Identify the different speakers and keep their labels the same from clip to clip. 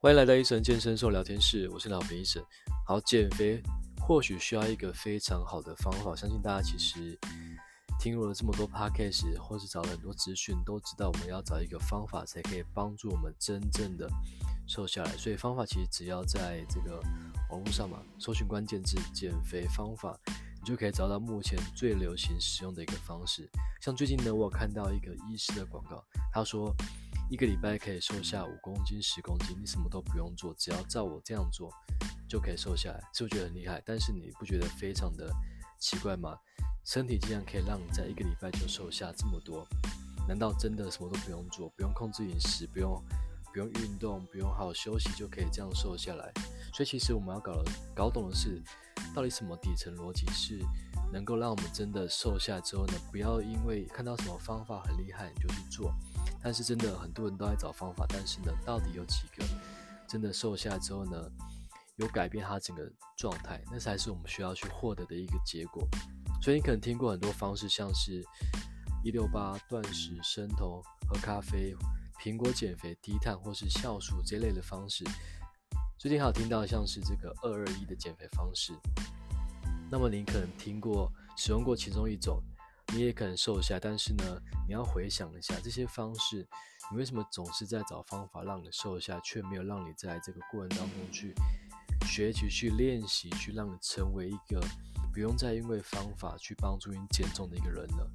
Speaker 1: 欢迎来到医生健身瘦聊天室，我是老肥医生。好，减肥或许需要一个非常好的方法，相信大家其实听过了这么多 podcast，或是找了很多资讯，都知道我们要找一个方法才可以帮助我们真正的瘦下来。所以方法其实只要在这个网络上嘛，搜寻关键字“减肥方法”，你就可以找到目前最流行使用的一个方式。像最近呢，我有看到一个医师的广告，他说，一个礼拜可以瘦下五公斤、十公斤，你什么都不用做，只要照我这样做就可以瘦下来，是不是觉得很厉害？但是你不觉得非常的奇怪吗？身体竟然可以让你在一个礼拜就瘦下这么多，难道真的什么都不用做，不用控制饮食，不用不用运动，不用好好休息就可以这样瘦下来？所以其实我们要搞搞懂的是，到底什么底层逻辑是能够让我们真的瘦下之后呢？不要因为看到什么方法很厉害你就去做。但是真的很多人都在找方法，但是呢，到底有几个真的瘦下来之后呢，有改变他整个状态，那才是我们需要去获得的一个结果。所以你可能听过很多方式，像是一六八、断食、生酮、喝咖啡、苹果减肥、低碳或是酵素这类的方式。最近还有听到像是这个二二一的减肥方式。那么你可能听过、使用过其中一种。你也可能瘦下，但是呢，你要回想一下这些方式，你为什么总是在找方法让你瘦下，却没有让你在这个过程当中去学习、去练习、去让你成为一个不用再因为方法去帮助你减重的一个人呢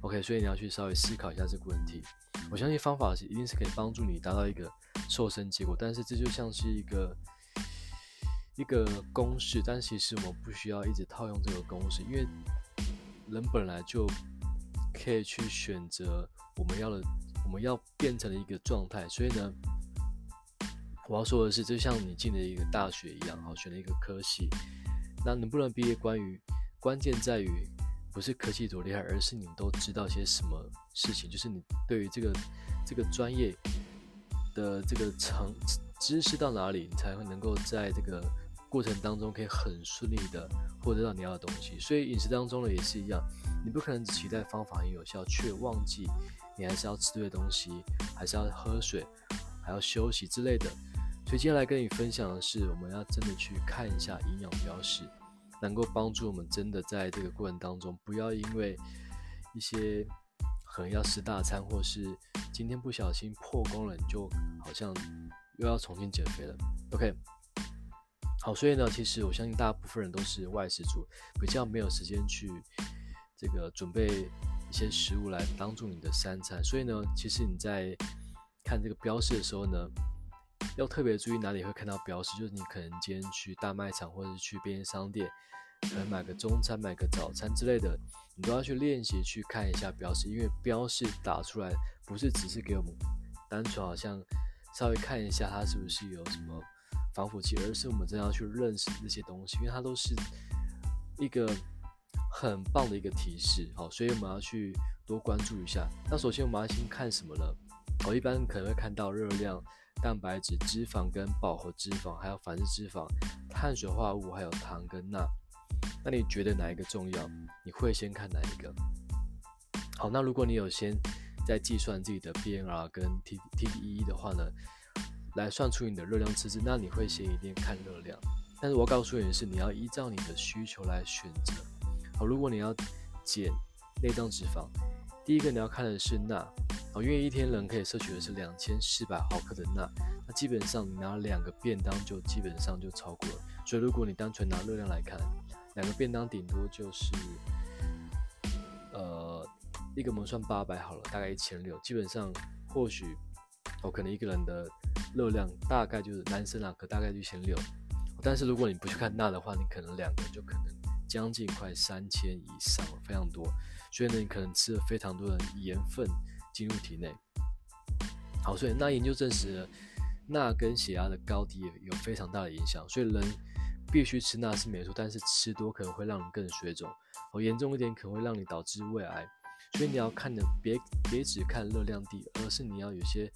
Speaker 1: ？OK，所以你要去稍微思考一下这个问题。我相信方法是一定是可以帮助你达到一个瘦身结果，但是这就像是一个一个公式，但其实我们不需要一直套用这个公式，因为。人本来就可以去选择我们要的，我们要变成的一个状态。所以呢，我要说的是，就像你进了一个大学一样，好，选了一个科系，那能不能毕业，关于关键在于不是科系多厉害，而是你都知道些什么事情，就是你对于这个这个专业的这个层知识到哪里，你才会能够在这个。过程当中可以很顺利的获得到你要的东西，所以饮食当中呢也是一样，你不可能只期待方法很有效，却忘记你还是要吃对东西，还是要喝水，还要休息之类的。所以接下来跟你分享的是，我们要真的去看一下营养标识，能够帮助我们真的在这个过程当中，不要因为一些可能要吃大餐，或是今天不小心破功了，你就好像又要重新减肥了。OK。好，所以呢，其实我相信大部分人都是外食族，比较没有时间去这个准备一些食物来帮助你的三餐。所以呢，其实你在看这个标示的时候呢，要特别注意哪里会看到标示，就是你可能今天去大卖场或者是去便利商店，可能买个中餐、买个早餐之类的，你都要去练习去看一下标示，因为标示打出来不是只是给我们单纯好像稍微看一下它是不是有什么。防腐剂，而是我们真的要去认识这些东西，因为它都是一个很棒的一个提示，好，所以我们要去多关注一下。那首先我们要先看什么呢？我一般可能会看到热量、蛋白质、脂肪跟饱和脂肪，还有反式脂肪、碳水化合物，还有糖跟钠。那你觉得哪一个重要？你会先看哪一个？好，那如果你有先在计算自己的 BMR 跟 T TDEE 的话呢？来算出你的热量赤字，那你会先一定看热量。但是我告诉你是，你要依照你的需求来选择。好，如果你要减内脏脂肪，第一个你要看的是钠。哦，因为一天人可以摄取的是两千四百毫克的钠，那基本上你拿两个便当就基本上就超过了。所以如果你单纯拿热量来看，两个便当顶多就是，呃，一个我们算八百好了，大概一千六，基本上或许。哦，可能一个人的热量大概就是男生啊，可大概就一千六。但是如果你不去看钠的话，你可能两个就可能将近快三千以上，非常多。所以呢，你可能吃了非常多的盐分进入体内。好，所以那研究证实了，钠跟血压的高低有非常大的影响。所以人必须吃钠是没错，但是吃多可能会让你更水肿。哦，严重一点可能会让你导致胃癌。所以你要看的别别只看热量低，而是你要有些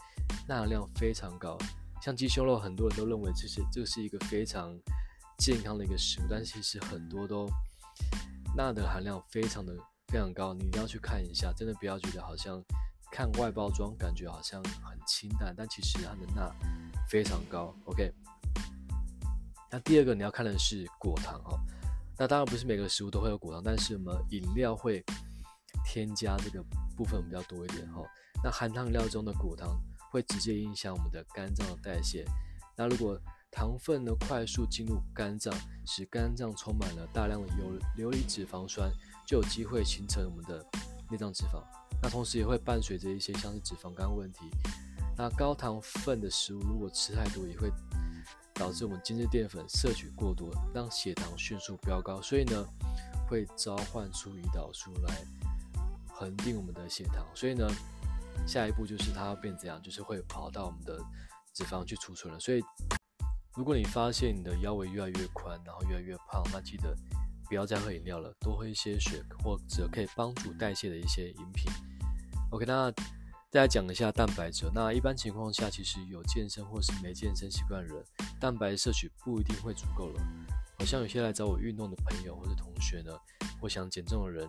Speaker 1: 钠量非常高，像鸡胸肉，很多人都认为这是这是一个非常健康的一个食物，但其实很多都钠的含量非常的非常高，你一定要去看一下，真的不要觉得好像看外包装感觉好像很清淡，但其实它的钠非常高。OK，那第二个你要看的是果糖哦。那当然不是每个食物都会有果糖，但是我们饮料会添加这个部分比较多一点哈。那含糖料中的果糖会直接影响我们的肝脏的代谢。那如果糖分呢快速进入肝脏，使肝脏充满了大量的游游离脂肪酸，就有机会形成我们的内脏脂肪。那同时也会伴随着一些像是脂肪肝问题。那高糖分的食物如果吃太多，也会导致我们精制淀粉摄取过多，让血糖迅速飙高。所以呢，会召唤出胰岛素来恒定我们的血糖。所以呢，下一步就是它要变怎样，就是会跑到我们的脂肪去储存了。所以。如果你发现你的腰围越来越宽，然后越来越胖，那记得不要再喝饮料了，多喝一些水或者可以帮助代谢的一些饮品。OK，那再来讲一下蛋白质。那一般情况下，其实有健身或是没健身习惯的人，蛋白摄取不一定会足够了。好像有些来找我运动的朋友或是同学呢，或想减重的人，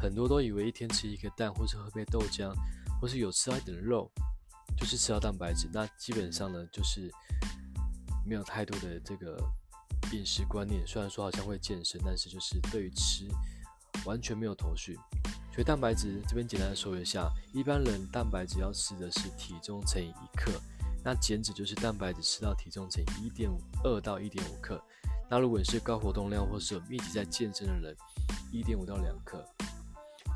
Speaker 1: 很多都以为一天吃一个蛋，或是喝杯豆浆，或是有吃到一点肉，就是吃到蛋白质。那基本上呢，就是。没有太多的这个饮食观念，虽然说好像会健身，但是就是对于吃完全没有头绪。所以蛋白质这边简单说一下，一般人蛋白质要吃的是体重乘以一克，那减脂就是蛋白质吃到体重乘以一点五二到一点五克。那如果你是高活动量或是有密集在健身的人，一点五到两克。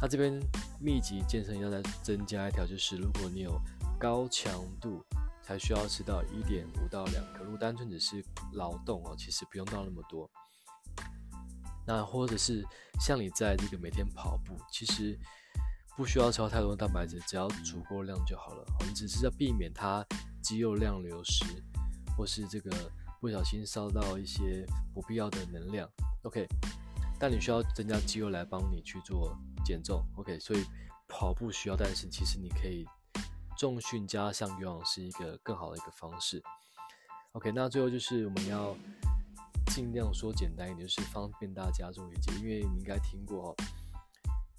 Speaker 1: 那这边密集健身要再增加一条，就是如果你有高强度。才需要吃到一点五到两克。如果单纯只是劳动哦，其实不用到那么多。那或者是像你在这个每天跑步，其实不需要超太多蛋白质，只要足够量就好了。你只是要避免它肌肉量流失，或是这个不小心烧到一些不必要的能量。OK，但你需要增加肌肉来帮你去做减重。OK，所以跑步需要，但是其实你可以。重训加上有氧是一个更好的一个方式。OK，那最后就是我们要尽量说简单一点，就是方便大家做理解。因为你应该听过哦，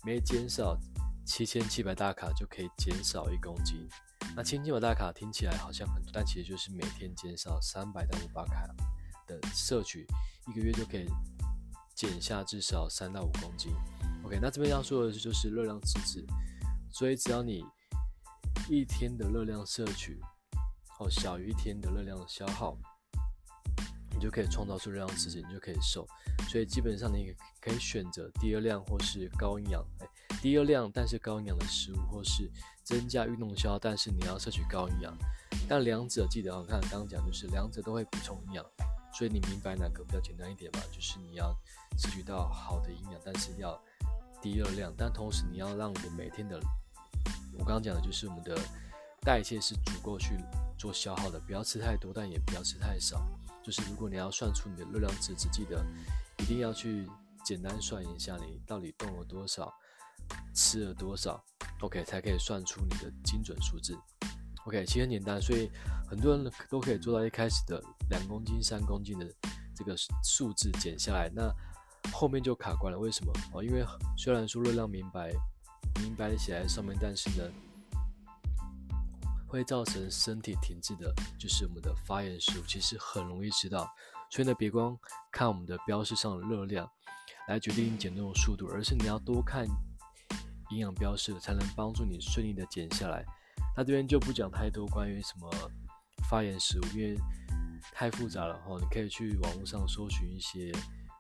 Speaker 1: 每减少七千七百大卡就可以减少一公斤。那七千七百大卡听起来好像很多，但其实就是每天减少三百到五百卡的摄取，一个月就可以减下至少三到五公斤。OK，那这边要说的就是热量赤字，所以只要你。一天的热量摄取，哦，小于一天的热量消耗，你就可以创造出热量赤字，你就可以瘦。所以基本上你可以选择低热量或是高营养，哎，低热量但是高营养的食物，或是增加运动消耗，但是你要摄取高营养。但两者记得，我看刚刚讲就是两者都会补充营养，所以你明白哪个比较简单一点吧？就是你要摄取到好的营养，但是要低热量，但同时你要让你每天的。我刚刚讲的就是我们的代谢是足够去做消耗的，不要吃太多，但也不要吃太少。就是如果你要算出你的热量值，只记得一定要去简单算一下你到底动了多少，吃了多少，OK 才可以算出你的精准数字。OK，其实很简单，所以很多人都可以做到一开始的两公斤、三公斤的这个数字减下来，那后面就卡关了。为什么？哦，因为虽然说热量明白。明白的写在上面，但是呢，会造成身体停滞的，就是我们的发炎食物，其实很容易知道。所以呢，别光看我们的标示上的热量来决定减重的速度，而是你要多看营养标示，才能帮助你顺利的减下来。那这边就不讲太多关于什么发炎食物，因为太复杂了哈。你可以去网络上搜寻一些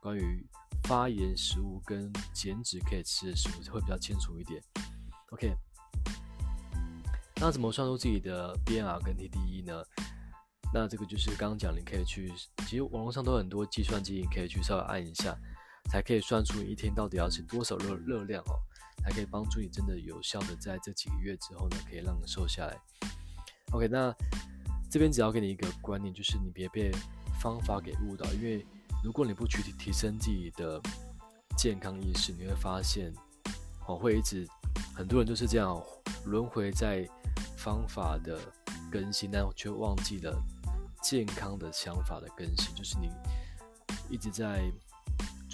Speaker 1: 关于。发炎食物跟减脂可以吃的食物会比较清楚一点。OK，那怎么算出自己的 BMR 跟 TDE 呢？那这个就是刚刚讲，你可以去，其实网络上都很多计算机，你可以去稍微按一下，才可以算出你一天到底要吃多少热热量哦，才可以帮助你真的有效的在这几个月之后呢，可以让你瘦下来。OK，那这边只要给你一个观念，就是你别被方法给误导，因为。如果你不去提升自己的健康意识，你会发现，哦，会一直很多人都是这样轮回在方法的更新，但却忘记了健康的想法的更新。就是你一直在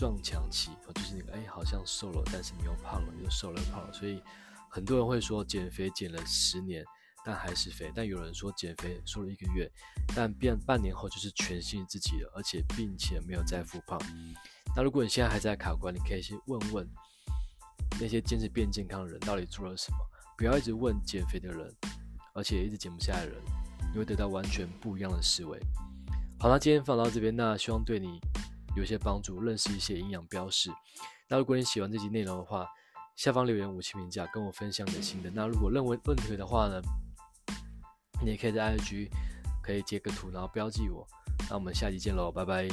Speaker 1: 撞墙期，就是你哎好像瘦了，但是你又胖了，又瘦了胖了，所以很多人会说减肥减了十年，但还是肥；但有人说减肥瘦了一个月，但变半年后就是全新自己了，而且并且没有再复胖。那如果你现在还在卡关，你可以先问问那些坚持变健康的人到底做了什么，不要一直问减肥的人，而且一直减不下来的人，你会得到完全不一样的思维。好，那今天放到这边，那希望对你有些帮助，认识一些营养标识。那如果你喜欢这集内容的话，下方留言五星评价，跟我分享你的心得。那如果认为问题的话呢，你也可以在 IG 可以截个图，然后标记我。那我们下期见喽，拜拜。